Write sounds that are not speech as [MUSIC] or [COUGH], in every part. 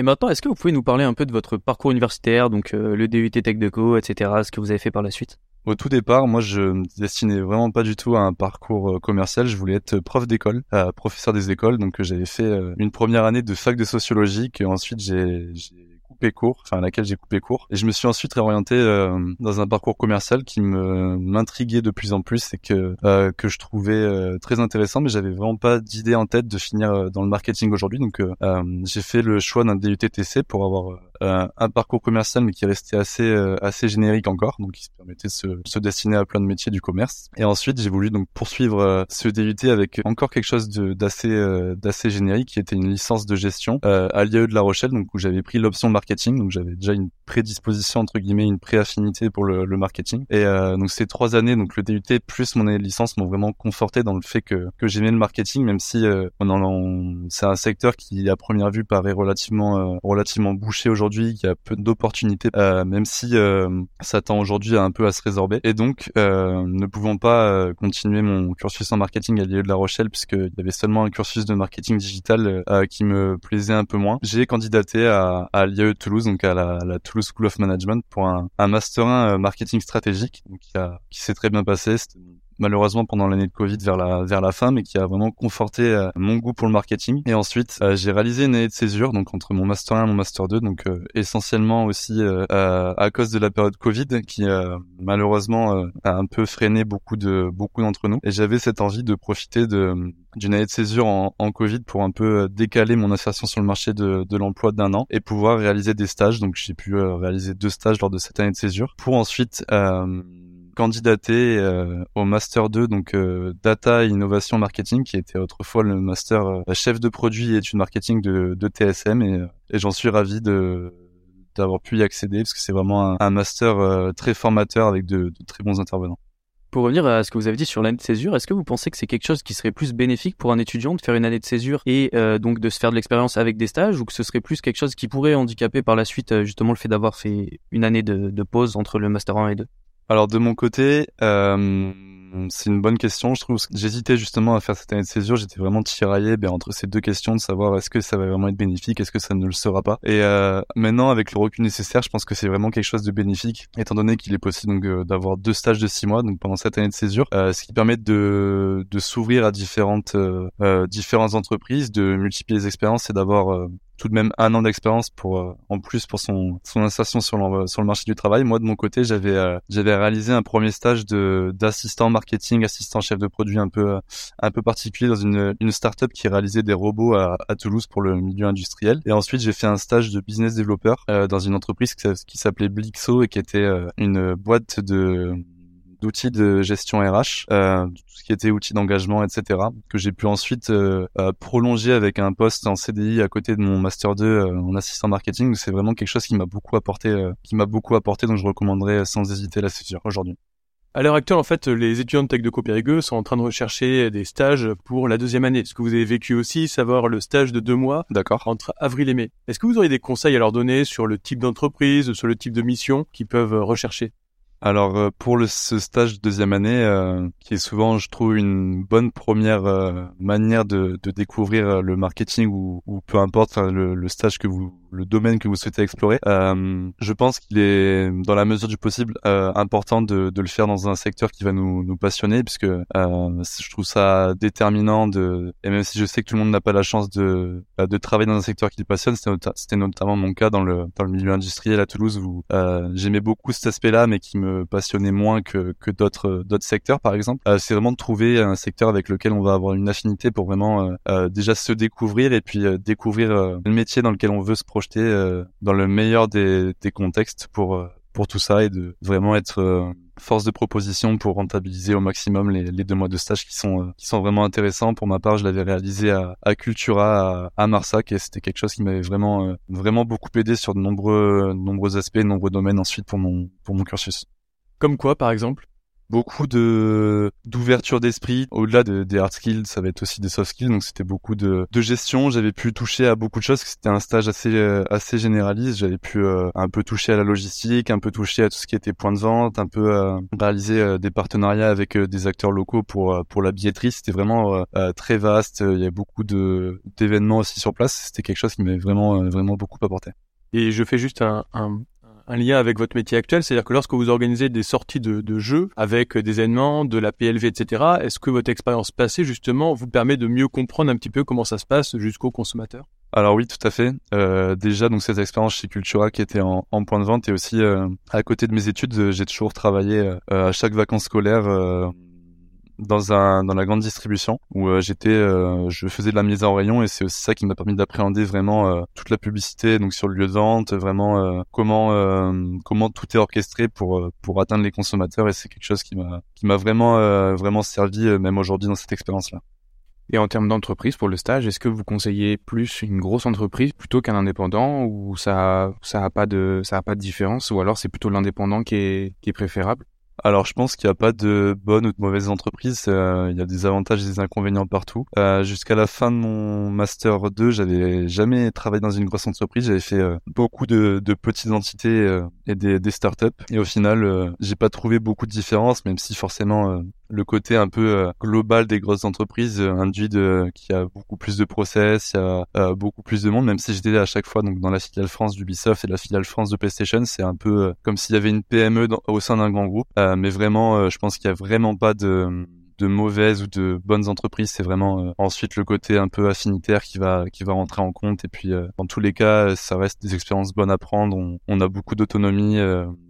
Et maintenant, est-ce que vous pouvez nous parler un peu de votre parcours universitaire, donc euh, le DUT TechDeco, etc., ce que vous avez fait par la suite? Au tout départ, moi, je me destinais vraiment pas du tout à un parcours euh, commercial. Je voulais être prof d'école, euh, professeur des écoles. Donc, j'avais fait une première année de fac de sociologie, et ensuite j'ai coupé court, enfin laquelle j'ai coupé court. Et je me suis ensuite réorienté euh, dans un parcours commercial qui me m'intriguait de plus en plus et que euh, que je trouvais euh, très intéressant, mais j'avais vraiment pas d'idée en tête de finir dans le marketing aujourd'hui. Donc j'ai fait le choix d'un DUTTC pour avoir un parcours commercial mais qui restait assez assez générique encore, donc qui se permettait de se, se destiner à plein de métiers du commerce. Et ensuite j'ai voulu donc poursuivre ce DUT avec encore quelque chose d'assez d'assez générique qui était une licence de gestion à l'IAE de La Rochelle, donc où j'avais pris l'option marketing donc j'avais déjà une prédisposition entre guillemets, une préaffinité pour le, le marketing. Et euh, donc ces trois années, donc le DUT plus mon année de licence m'ont vraiment conforté dans le fait que que j'aimais le marketing, même si euh, c'est un secteur qui à première vue paraît relativement euh, relativement bouché aujourd'hui, qui a peu d'opportunités, euh, même si ça tend aujourd'hui un peu à se résorber. Et donc ne pouvant pas continuer mon cursus en marketing à l'IE de La Rochelle puisqu'il y avait seulement un cursus de marketing digital qui me plaisait un peu moins, j'ai candidaté à, à l'IE Toulouse, donc à la, Toulouse School of Management, pour un, master 1 euh, marketing stratégique, donc qui, s'est très bien passé. Malheureusement pendant l'année de Covid vers la vers la fin, mais qui a vraiment conforté euh, mon goût pour le marketing. Et ensuite, euh, j'ai réalisé une année de césure, donc entre mon master 1 et mon master 2, donc euh, essentiellement aussi à cause de la période Covid, qui malheureusement a un peu freiné beaucoup de beaucoup d'entre nous. Et j'avais cette envie de profiter de d'une année de césure en, en, Covid pour un peu décaler mon insertion sur le marché de, de l'emploi d'un an et pouvoir réaliser des stages. Donc j'ai pu réaliser deux stages lors de cette année de césure pour ensuite euh, candidaté euh, au master 2 donc euh, data innovation marketing qui était autrefois le master euh, chef de produit et études marketing de, TSM et, et j'en suis ravi d'avoir pu y accéder parce que c'est vraiment un, master très formateur avec de, très bons intervenants. Pour revenir à ce que vous avez dit sur l'année de césure, est-ce que vous pensez que c'est quelque chose qui serait plus bénéfique pour un étudiant de faire une année de césure et donc de se faire de l'expérience avec des stages ou que ce serait plus quelque chose qui pourrait handicaper par la suite justement le fait d'avoir fait une année de pause entre le master 1 et 2 alors de mon côté, euh, c'est une bonne question. Je trouve j'hésitais justement à faire cette année de césure. J'étais vraiment tiraillé ben, entre ces deux questions de savoir est-ce que ça va vraiment être bénéfique, est-ce que ça ne le sera pas. Et euh, maintenant, avec le recul nécessaire, je pense que c'est vraiment quelque chose de bénéfique, étant donné qu'il est possible donc euh, d'avoir deux stages de six mois, donc pendant cette année de césure, euh, ce qui permet de, de s'ouvrir à différentes différentes entreprises, de multiplier les expériences et d'avoir tout de même un an d'expérience pour euh, en plus pour son son insertion sur le sur le marché du travail. Moi de mon côté, j'avais euh, j'avais réalisé un premier stage de d'assistant marketing, assistant chef de produit un peu euh, un peu particulier dans une une startup qui réalisait des robots à, à Toulouse pour le milieu industriel. Et ensuite, j'ai fait un stage de business développeur dans une entreprise qui s'appelait Blixo et qui était une boîte de d'outils de gestion RH, euh, tout ce qui était outils d'engagement, etc., que j'ai pu ensuite euh, euh, prolonger avec un poste en CDI à côté de mon master 2 euh, en assistant marketing. C'est vraiment quelque chose qui m'a beaucoup apporté, qui m'a beaucoup apporté, donc je recommanderais sans hésiter la césure aujourd'hui. À l'heure actuelle, en fait, les étudiants de Tech de Copérigueux sont en train de rechercher des stages pour la deuxième année. Ce que vous avez vécu aussi, savoir le stage de deux mois D'accord. entre avril et mai? Est-ce que vous auriez des conseils à leur donner sur le type d'entreprise, sur le type de mission qu'ils peuvent rechercher? Alors euh, pour le, ce stage de deuxième année, euh, qui est souvent, je trouve, une bonne première euh, manière de, de, découvrir le marketing ou, ou peu importe le, le, stage que vous le domaine que vous souhaitez explorer. Euh, je pense qu'il est, dans la mesure du possible, euh, important de, de, le faire dans un secteur qui va nous, nous passionner, puisque euh, je trouve ça déterminant de, et même si je sais que tout le monde n'a pas la chance de, bah, de travailler dans un secteur qui le passionne, c'était notamment mon cas dans le, dans le milieu industriel à Toulouse où euh, j'aimais beaucoup cet aspect-là, mais qui me passionnait moins que, que d'autres, d'autres secteurs, par exemple. Euh, c'est vraiment de trouver un secteur avec lequel on va avoir une affinité pour vraiment euh, déjà se découvrir et puis découvrir le métier dans lequel on veut se projeter euh, dans le meilleur des, contextes pour euh, pour tout ça et de vraiment être euh, force de proposition pour rentabiliser au maximum les, deux mois de stage qui sont qui sont vraiment intéressants. Pour ma part, je l'avais réalisé à, Cultura à, Marsac et c'était quelque chose qui m'avait vraiment vraiment beaucoup aidé sur de nombreux nombreux aspects, nombreux domaines ensuite pour mon pour mon cursus. Comme quoi, par exemple beaucoup de d'ouverture d'esprit. Au-delà de, des hard skills ça va être aussi des soft skills. Donc c'était beaucoup de, de gestion. J'avais pu toucher à beaucoup de choses c'était un stage assez euh, assez généraliste. J'avais pu euh, un peu toucher à la logistique un peu toucher à tout ce qui était point de vente un peu euh, réaliser des partenariats avec des acteurs locaux pour pour la billetterie. C'était vraiment très vaste. Il y a beaucoup de d'événements aussi sur place. C'était quelque chose qui m'avait vraiment vraiment beaucoup apporté. Et je fais juste un, un, un lien avec votre métier actuel, c'est-à-dire que lorsque vous organisez des sorties de, jeux avec des événements, de la PLV, etc., est-ce que votre expérience passée justement vous permet de mieux comprendre un petit peu comment ça se passe jusqu'au consommateur? Alors oui, tout à fait. Euh, déjà, donc cette expérience chez Cultura qui était en, point de vente et aussi euh, à côté de mes études, j'ai toujours travaillé euh, à chaque vacances scolaires dans un dans la grande distribution où euh, j'étais euh, je faisais de la mise en rayon et c'est aussi ça qui m'a permis d'appréhender vraiment euh, toute la publicité donc sur le lieu de vente vraiment comment comment tout est orchestré pour pour atteindre les consommateurs et c'est quelque chose qui m'a qui m'a vraiment vraiment servi même aujourd'hui dans cette expérience là. Et en termes d'entreprise pour le stage, est-ce que vous conseillez plus une grosse entreprise plutôt qu'un indépendant ou ça ça a pas de ça a pas de différence ou alors c'est plutôt l'indépendant qui est qui est préférable? Alors je pense qu'il n'y a pas de bonne ou de mauvaise entreprise, euh, il y a des avantages et des inconvénients partout. Euh, Jusqu'à la fin de mon master 2, j'avais jamais travaillé dans une grosse entreprise, j'avais fait euh, beaucoup de, petites entités et des, startups et au final j'ai pas trouvé beaucoup de différences, même si forcément le côté un peu euh, global des grosses entreprises euh, induit de qu'il a beaucoup plus de process, il y a euh, beaucoup plus de monde. Même si j'étais à chaque fois donc dans la filiale France d'Ubisoft et la filiale France de PlayStation, c'est un peu comme s'il y avait une PME au sein d'un grand groupe. mais vraiment, je pense qu'il y a vraiment pas de de mauvaises ou de bonnes entreprises, c'est vraiment ensuite le côté un peu affinitaire qui va qui va rentrer en compte. Et puis euh, dans tous les cas, ça reste des expériences bonnes à prendre. On, on a beaucoup d'autonomie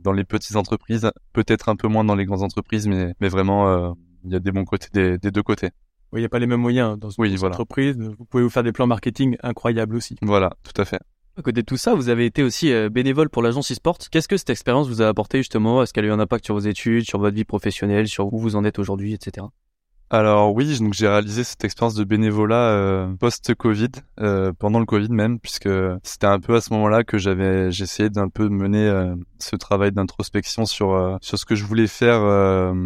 dans les petites entreprises, peut-être un peu moins dans les grandes entreprises, mais mais vraiment il y a des bons côtés des, des deux côtés. Oui, il n'y a pas les mêmes moyens dans une entreprise. Vous pouvez vous faire des plans marketing incroyables aussi. Voilà, tout à fait. À côté de tout ça, vous avez été aussi bénévole pour l'agence e-sport. Qu'est-ce que cette expérience vous a apporté justement? Est-ce qu'elle a eu un impact sur vos études, sur votre vie professionnelle, sur où vous en êtes aujourd'hui, etc. Alors oui, donc j'ai réalisé cette expérience de bénévolat euh, post-Covid, euh, pendant le Covid même, puisque c'était un peu à ce moment-là que j'avais, j'essayais d'un peu mener euh, ce travail d'introspection sur sur ce que je voulais faire,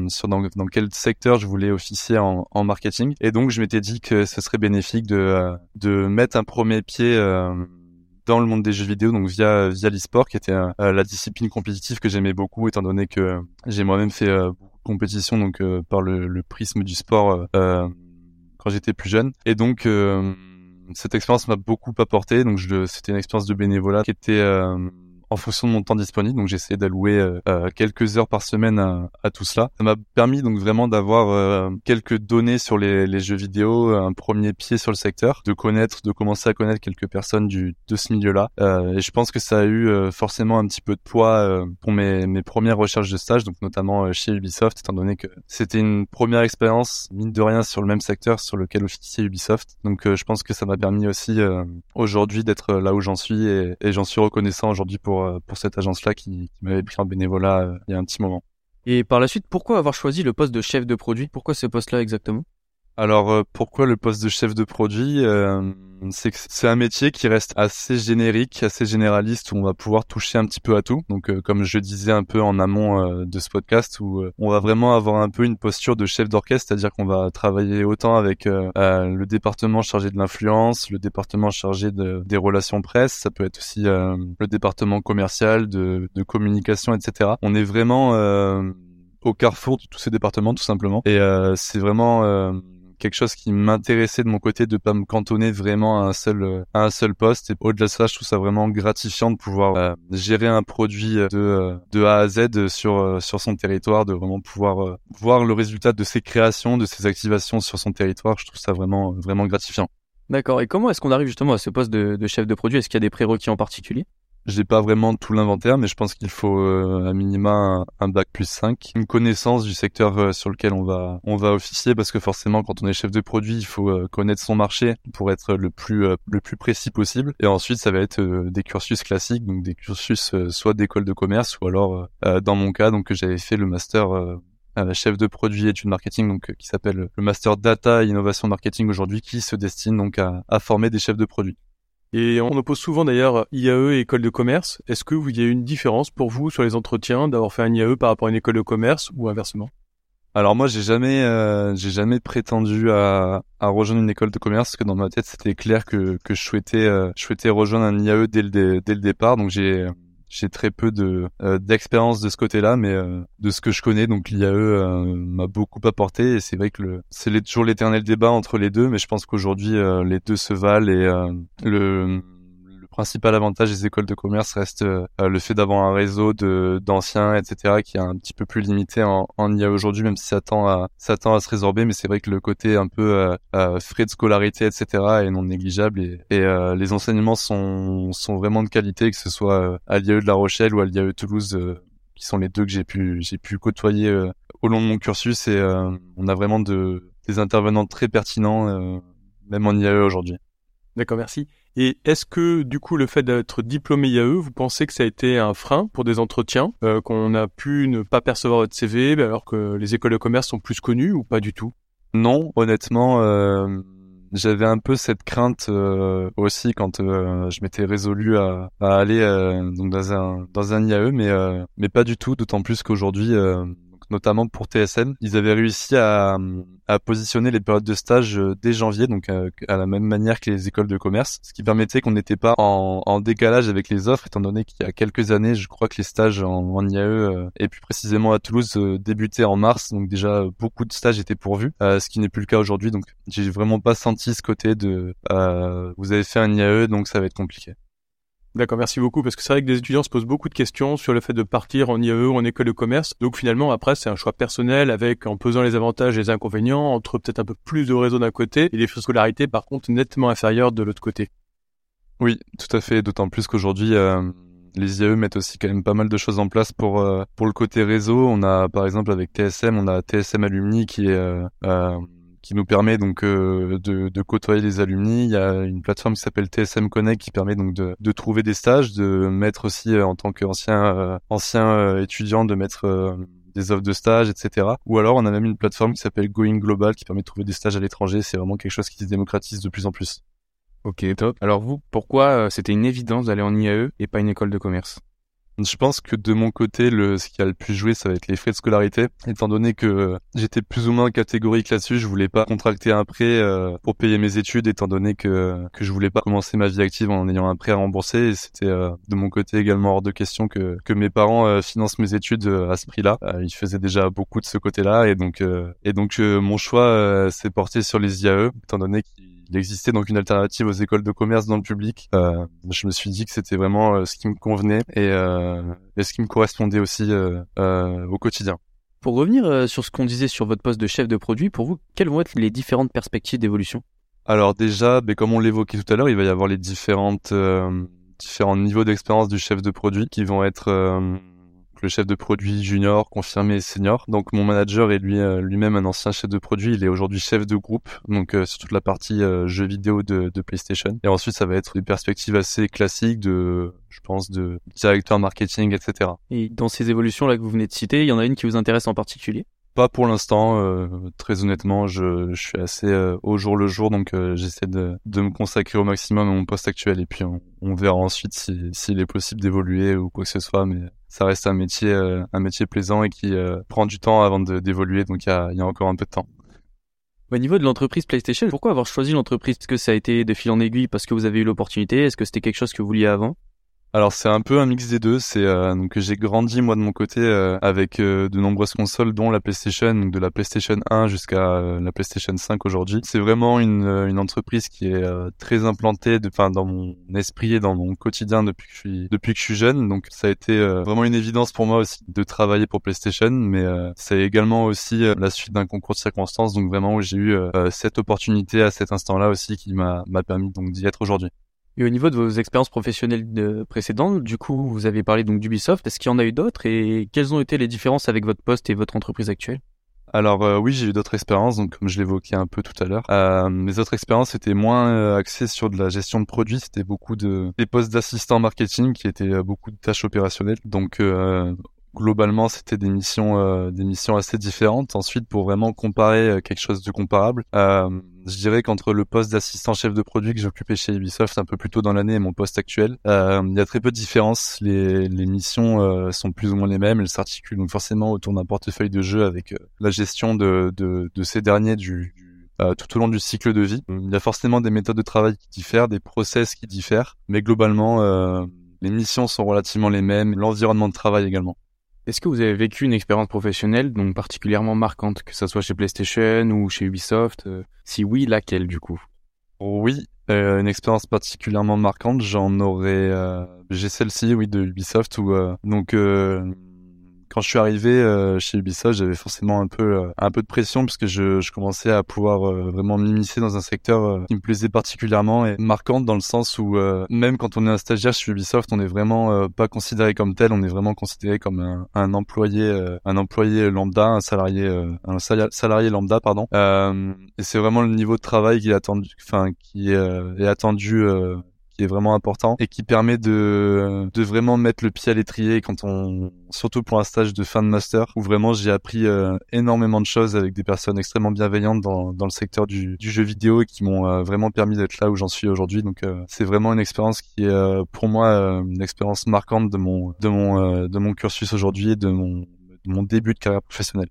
sur dans, dans, quel secteur je voulais officier en, en marketing. Et donc je m'étais dit que ce serait bénéfique de de mettre un premier pied dans le monde des jeux vidéo, donc via via l'e-sport, qui était la discipline compétitive que j'aimais beaucoup, étant donné que j'ai moi-même fait beaucoup compétition donc euh, par le, le, prisme du sport euh, euh, quand j'étais plus jeune. Et donc cette expérience m'a beaucoup apporté. Donc c'était une expérience de bénévolat qui était en fonction de mon temps disponible. Donc j'essayais d'allouer euh, euh, quelques heures par semaine à, tout cela. Ça m'a permis donc vraiment d'avoir euh, quelques données sur les, les, jeux vidéo, un premier pied sur le secteur, de connaître, de commencer à connaître quelques personnes du de ce milieu-là. et je pense que ça a eu forcément un petit peu de poids pour mes, mes premières recherches de stage, donc notamment chez Ubisoft, étant donné que c'était une première expérience mine de rien sur le même secteur sur lequel officiait Ubisoft. Donc je pense que ça m'a permis aussi aujourd'hui d'être là où j'en suis et, et j'en suis reconnaissant aujourd'hui pour euh, pour, cette agence-là qui, m'avait pris en bénévolat euh, il y a un petit moment. Et par la suite, pourquoi avoir choisi le poste de chef de produit? Pourquoi ce poste-là exactement? Alors euh, pourquoi le poste de chef de produit euh, C'est que c'est un métier qui reste assez générique, assez généraliste, où on va pouvoir toucher un petit peu à tout. Donc euh, comme je disais un peu en amont de ce podcast, où on va vraiment avoir un peu une posture de chef d'orchestre, c'est-à-dire qu'on va travailler autant avec le département chargé de l'influence, le département chargé de, des relations presse, ça peut être aussi le département commercial, de, de communication, etc. On est vraiment au carrefour de tous ces départements tout simplement et c'est vraiment quelque chose qui m'intéressait de mon côté de pas me cantonner vraiment à un seul à un seul poste. Et au-delà de ça je trouve ça vraiment gratifiant de pouvoir euh, gérer un produit de euh, de A à Z sur euh, sur son territoire de vraiment pouvoir voir le résultat de ses créations de ses activations sur son territoire. Je trouve ça vraiment vraiment gratifiant. D'accord. Et comment est-ce qu'on arrive justement à ce poste de, de chef de produit? Est-ce qu'il y a des prérequis en particulier? J'ai pas vraiment tout l'inventaire, mais je pense qu'il faut euh, à minima un, bac plus 5, une connaissance du secteur euh, sur lequel on va on va officier, parce que forcément quand on est chef de produit, il faut euh, connaître son marché pour être le plus le plus précis possible. Et ensuite, ça va être des cursus classiques, donc des cursus soit d'école de commerce ou alors dans mon cas, donc j'avais fait le master chef de produit études marketing donc qui s'appelle le master data et innovation marketing aujourd'hui qui se destine donc à, à former des chefs de produit. Et on oppose souvent d'ailleurs IAE et école de commerce. Est-ce que vous y a une différence pour vous sur les entretiens d'avoir fait un IAE par rapport à une école de commerce ou inversement? Alors moi j'ai jamais euh, j'ai jamais prétendu à, à rejoindre une école de commerce parce que dans ma tête c'était clair que que je souhaitais euh, je souhaitais rejoindre un IAE dès le dès le départ donc j'ai j'ai très peu de euh, d'expérience de ce côté-là, mais euh, de ce que je connais, donc l'IAE euh, m'a beaucoup apporté. Et c'est vrai que le, c'est toujours l'éternel débat entre les deux, mais je pense qu'aujourd'hui les deux se valent et le principal avantage des écoles de commerce reste euh, le fait d'avoir un réseau de d'anciens, etc., qui est un petit peu plus limité en, en IA aujourd'hui, même si ça tend à ça tend à se résorber. Mais c'est vrai que le côté un peu euh, euh, frais de scolarité, etc., est non négligeable et, et les enseignements sont sont vraiment de qualité, que ce soit à l'IAE de La Rochelle ou à l'IAE Toulouse, qui sont les deux que j'ai pu j'ai pu côtoyer au long de mon cursus. Et on a vraiment de des intervenants très pertinents, même en IAE aujourd'hui. D'accord, merci. Et est-ce que du coup le fait d'être diplômé IAE, vous pensez que ça a été un frein pour des entretiens, euh, qu'on a pu ne pas percevoir votre CV alors que les écoles de commerce sont plus connues ou pas du tout? Non, honnêtement, euh, j'avais un peu cette crainte euh, aussi quand je m'étais résolu à, aller donc dans un dans un IAE, mais mais pas du tout. D'autant plus qu'aujourd'hui notamment pour TSN. Ils avaient réussi à, à positionner les périodes de stage euh, dès janvier, donc euh, à, la même manière que les écoles de commerce, ce qui permettait qu'on n'était pas en, décalage avec les offres, étant donné qu'il y a quelques années, je crois que les stages en, en IAE euh, et plus précisément à Toulouse débutaient en mars, donc déjà beaucoup de stages étaient pourvus, ce qui n'est plus le cas aujourd'hui. Donc j'ai vraiment pas senti ce côté de vous avez fait un IAE, donc ça va être compliqué. D'accord, merci beaucoup, parce que c'est vrai que des étudiants se posent beaucoup de questions sur le fait de partir en IAE ou en école de commerce. Donc finalement, après, c'est un choix personnel avec, en pesant les avantages et les inconvénients, entre peut-être un peu plus de réseau d'un côté et des scolarité, par contre, nettement inférieurs de l'autre côté. Oui, tout à fait, d'autant plus qu'aujourd'hui, euh, les IAE mettent aussi quand même pas mal de choses en place pour euh, pour le côté réseau. On a, par exemple, avec TSM, on a TSM Alumni qui est... Euh, qui nous permet donc euh, de, côtoyer les alumni. Il y a une plateforme qui s'appelle TSM Connect qui permet donc de, de trouver des stages, de mettre aussi euh, en tant qu'ancien euh, ancien étudiant de mettre des offres de stage, etc. Ou alors on a même une plateforme qui s'appelle Going Global qui permet de trouver des stages à l'étranger. C'est vraiment quelque chose qui se démocratise de plus en plus. Ok, top. Alors vous, pourquoi c'était une évidence d'aller en IAE et pas une école de commerce? Je pense que de mon côté, le, ce qui a le plus joué, ça va être les frais de scolarité. Étant donné que j'étais plus ou moins catégorique là-dessus, je voulais pas contracter un prêt euh, pour payer mes études, étant donné que, que je voulais pas commencer ma vie active en ayant un prêt à rembourser. Et c'était euh, de mon côté également hors de question que, que mes parents euh, financent mes études à ce prix-là. ils faisaient déjà beaucoup de ce côté-là. Et donc, et donc mon choix s'est porté sur les IAE, étant donné qu'ils il existait donc une alternative aux écoles de commerce dans le public. Euh, je me suis dit que c'était vraiment euh, ce qui me convenait et, euh, et, ce qui me correspondait aussi au quotidien. Pour revenir sur ce qu'on disait sur votre poste de chef de produit, pour vous, quelles vont être les différentes perspectives d'évolution? Alors déjà, ben, comme on l'évoquait tout à l'heure, il va y avoir les différentes différents niveaux d'expérience du chef de produit qui vont être le chef de produit junior, confirmé et senior. Donc mon manager est lui euh, lui-même un ancien chef de produit. Il est aujourd'hui chef de groupe, donc euh, sur toute la partie euh, jeux vidéo de, de, PlayStation. Et ensuite, ça va être une perspective assez classique de, je pense, de directeur marketing, etc. Et dans ces évolutions là que vous venez de citer, il y en a une qui vous intéresse en particulier? Pas pour l'instant, euh, très honnêtement, je, suis assez euh, au jour le jour, donc euh, j'essaie de, me consacrer au maximum à mon poste actuel et puis on, verra ensuite s'il si, est possible d'évoluer ou quoi que ce soit, mais ça reste un métier, un métier plaisant et qui prend du temps avant d'évoluer, donc il y a, y a, encore un peu de temps. Au niveau de l'entreprise PlayStation, pourquoi avoir choisi l'entreprise? Est-ce que ça a été de fil en aiguille parce que vous avez eu l'opportunité? Est-ce que c'était quelque chose que vous vouliez avant? Alors c'est un peu un mix des deux. C'est euh, donc j'ai grandi moi de mon côté euh, avec euh, de nombreuses consoles, dont la PlayStation, donc de la PlayStation 1 jusqu'à la PlayStation 5 aujourd'hui. C'est vraiment une, une entreprise qui est très implantée, enfin dans mon esprit et dans mon quotidien depuis que je suis depuis que je suis jeune. Donc ça a été vraiment une évidence pour moi aussi de travailler pour PlayStation, mais c'est également aussi la suite d'un concours de circonstances. Donc vraiment où j'ai eu cette opportunité à cet instant-là aussi qui m'a m'a permis donc d'y être aujourd'hui. Et au niveau de vos expériences professionnelles précédentes, du coup, vous avez parlé donc d'Ubisoft. Est-ce qu'il y en a eu d'autres et quelles ont été les différences avec votre poste et votre entreprise actuelle? Alors euh, oui, j'ai eu d'autres expériences, donc comme je l'évoquais un peu tout à l'heure. Euh, mes autres expériences étaient moins euh, axées sur de la gestion de produits, c'était beaucoup de des postes d'assistant marketing qui étaient beaucoup de tâches opérationnelles. Donc globalement, c'était des missions, euh, des missions assez différentes. Ensuite, pour vraiment comparer euh, quelque chose de comparable, euh, je dirais qu'entre le poste d'assistant chef de produit que j'occupais chez Ubisoft un peu plus tôt dans l'année et mon poste actuel, il y a très peu de différences. Les, les missions sont plus ou moins les mêmes. Elles s'articulent donc forcément autour d'un portefeuille de jeux avec la gestion de, de, de ces derniers du, tout au long du cycle de vie. Il y a forcément des méthodes de travail qui diffèrent, des process qui diffèrent, mais globalement, euh, les missions sont relativement les mêmes, l'environnement de travail également. Est-ce que vous avez vécu une expérience professionnelle donc particulièrement marquante, que ce soit chez PlayStation ou chez Ubisoft euh, Si oui, laquelle du coup? Oui, euh, une expérience particulièrement marquante, j'en aurais. Euh, j'ai celle-ci, oui, de Ubisoft où donc quand je suis arrivé euh, chez Ubisoft, j'avais forcément un peu euh, un peu de pression parce que je, je commençais à pouvoir euh, vraiment m'immiscer dans un secteur qui me plaisait particulièrement et marquante dans le sens où même quand on est un stagiaire chez Ubisoft, on n'est vraiment pas considéré comme tel, on est vraiment considéré comme un, un employé un employé lambda, un salarié un salarié lambda pardon. et c'est vraiment le niveau de travail qui est attendu enfin qui est attendu qui est vraiment important et qui permet de, de vraiment mettre le pied à l'étrier quand on, surtout pour un stage de fin de master où vraiment j'ai appris euh, énormément de choses avec des personnes extrêmement bienveillantes dans, dans le secteur du, du jeu vidéo et qui m'ont euh, vraiment permis d'être là où j'en suis aujourd'hui. Donc euh, c'est vraiment une expérience qui est pour moi une expérience marquante de mon de mon de mon cursus aujourd'hui et de mon de mon début de carrière professionnelle.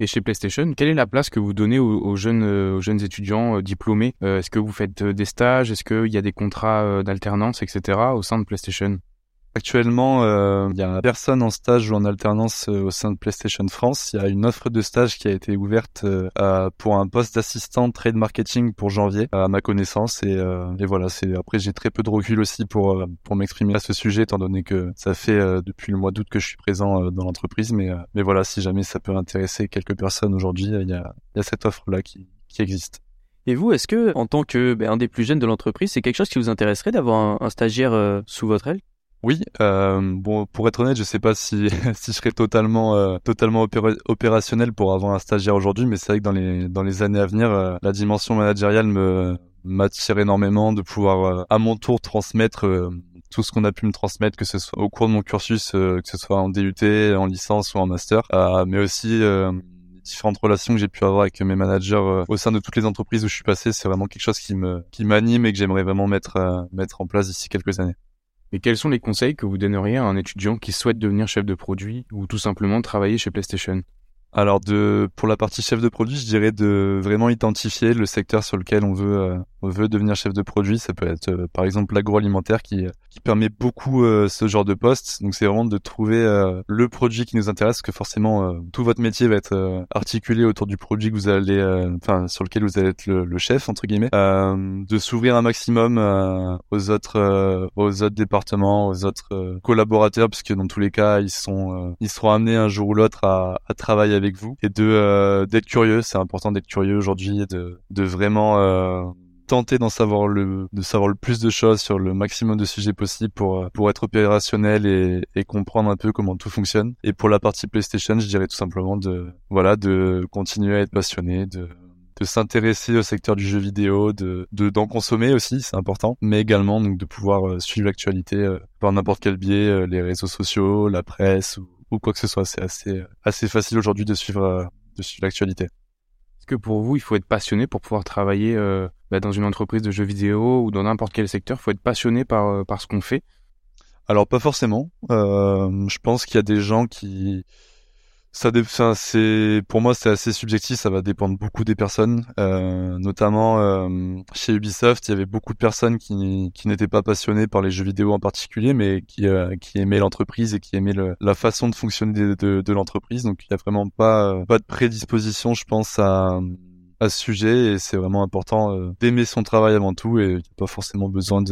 Et chez PlayStation, quelle est la place que vous donnez aux, jeunes, euh, jeunes étudiants euh, diplômés? Euh, Est-ce que vous faites des stages? Est-ce qu'il y a des contrats d'alternance, etc. au sein de PlayStation? Actuellement, euh, il y a personne en stage ou en alternance euh, au sein de PlayStation France. Il y a une offre de stage qui a été ouverte euh, pour un poste d'assistant trade marketing pour janvier, à ma connaissance. Et, voilà, c'est après j'ai très peu de recul aussi pour pour m'exprimer à ce sujet, étant donné que ça fait depuis le mois d'août que je suis présent dans l'entreprise. Mais mais voilà, si jamais ça peut intéresser quelques personnes aujourd'hui, il y a cette offre là qui qui existe. Et vous, est-ce que, en tant que ben, un des plus jeunes de l'entreprise, c'est quelque chose qui vous intéresserait d'avoir un, stagiaire sous votre aile? Oui, euh, bon, pour être honnête, je sais pas si [LAUGHS] si je serais totalement euh, totalement opérationnel pour avoir un stagiaire aujourd'hui, mais c'est vrai que dans les dans les années à venir, euh, la dimension managériale me m'attire énormément de pouvoir euh, à mon tour transmettre tout ce qu'on a pu me transmettre, que ce soit au cours de mon cursus, que ce soit en DUT, en licence ou en master, mais aussi différentes relations que j'ai pu avoir avec mes managers au sein de toutes les entreprises où je suis passé, c'est vraiment quelque chose qui me qui m'anime et que j'aimerais vraiment mettre mettre en place d'ici quelques années. Et quels sont les conseils que vous donneriez à un étudiant qui souhaite devenir chef de produit ou tout simplement travailler chez PlayStation? Alors de pour la partie chef de produit, je dirais de vraiment identifier le secteur sur lequel on veut euh, veut devenir chef de produit. Ça peut être euh, par exemple l'agroalimentaire qui qui permet beaucoup euh, ce genre de poste. Donc c'est vraiment de trouver le produit qui nous intéresse, parce que forcément tout votre métier va être articulé autour du produit que vous allez enfin sur lequel vous allez être le, le chef entre guillemets. de s'ouvrir un maximum aux autres aux autres départements, aux autres collaborateurs, puisque dans tous les cas ils sont ils seront amenés un jour ou l'autre à, à travailler avec vous et de euh, d'être curieux. C'est important d'être curieux aujourd'hui et de de vraiment euh, tenter d'en savoir le de savoir le plus de choses sur le maximum de sujets possibles pour euh, pour être opérationnel et, et comprendre un peu comment tout fonctionne. Et pour la partie PlayStation, je dirais tout simplement de voilà de continuer à être passionné, de de s'intéresser au secteur du jeu vidéo, de d'en consommer aussi, c'est important, mais également donc de pouvoir suivre l'actualité par n'importe quel biais, les réseaux sociaux, la presse ou, ou quoi que ce soit. C'est assez assez facile aujourd'hui de suivre euh, de suivre l'actualité. Que pour vous, il faut être passionné pour pouvoir travailler euh, bah, dans une entreprise de jeux vidéo ou dans n'importe quel secteur Il faut être passionné par euh, par ce qu'on fait Alors pas forcément. je pense qu'il y a des gens qui ça, c'est pour moi c'est assez subjectif, ça va dépendre beaucoup des personnes. Euh, notamment euh, chez Ubisoft, il y avait beaucoup de personnes qui, n'étaient pas passionnées par les jeux vidéo en particulier, mais qui, euh, aimaient l'entreprise et qui aimaient la façon de fonctionner de, l'entreprise. Donc il y a vraiment pas pas de prédisposition, je pense, à ce sujet et c'est vraiment important euh, d'aimer son travail avant tout et n'y pas forcément besoin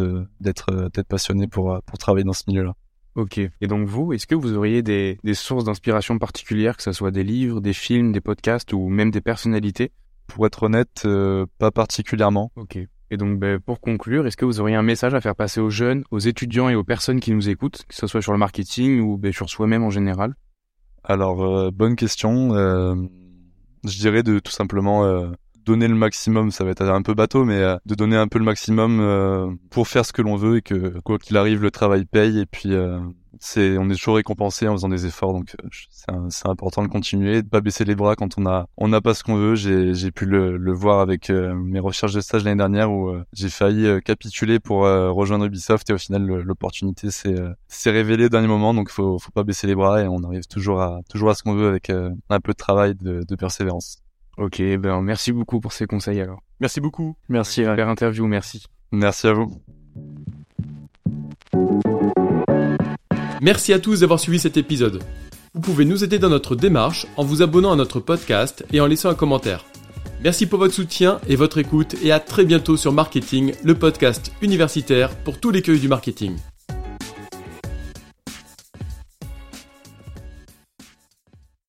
d'être passionné pour pour travailler dans ce milieu-là. Ok. Et donc vous, est-ce que vous auriez des, des sources d'inspiration particulières, que ce soit des livres, des films, des podcasts ou même des personnalités? Pour être honnête, euh, pas particulièrement. Ok. Et donc ben, pour conclure, est-ce que vous auriez un message à faire passer aux jeunes, aux étudiants et aux personnes qui nous écoutent, que ce soit sur le marketing ou ben, sur soi-même en général? Alors, euh, bonne question. Euh, je dirais de tout simplement donner le maximum, ça va être un peu bateau, mais euh, de donner un peu le maximum euh, pour faire ce que l'on veut et que quoi qu'il arrive, le travail paye. Et puis euh, c'est on est toujours récompensé en faisant des efforts. Donc c'est important de continuer de pas baisser les bras quand on a on n'a pas ce qu'on veut. J'ai pu le, le voir avec mes recherches de stage l'année dernière où j'ai failli capituler pour rejoindre Ubisoft. Et au final l'opportunité s'est révélée au dernier moment. Donc faut faut pas baisser les bras et on arrive toujours à toujours à ce qu'on veut avec un peu de travail de persévérance Ok, ben merci beaucoup pour ces conseils alors. Merci beaucoup. Merci à l'interview, merci. Merci à vous. Merci à tous d'avoir suivi cet épisode. Vous pouvez nous aider dans notre démarche en vous abonnant à notre podcast et en laissant un commentaire. Merci pour votre soutien et votre écoute et à très bientôt sur Marketing, le podcast universitaire pour tous les cueils du marketing.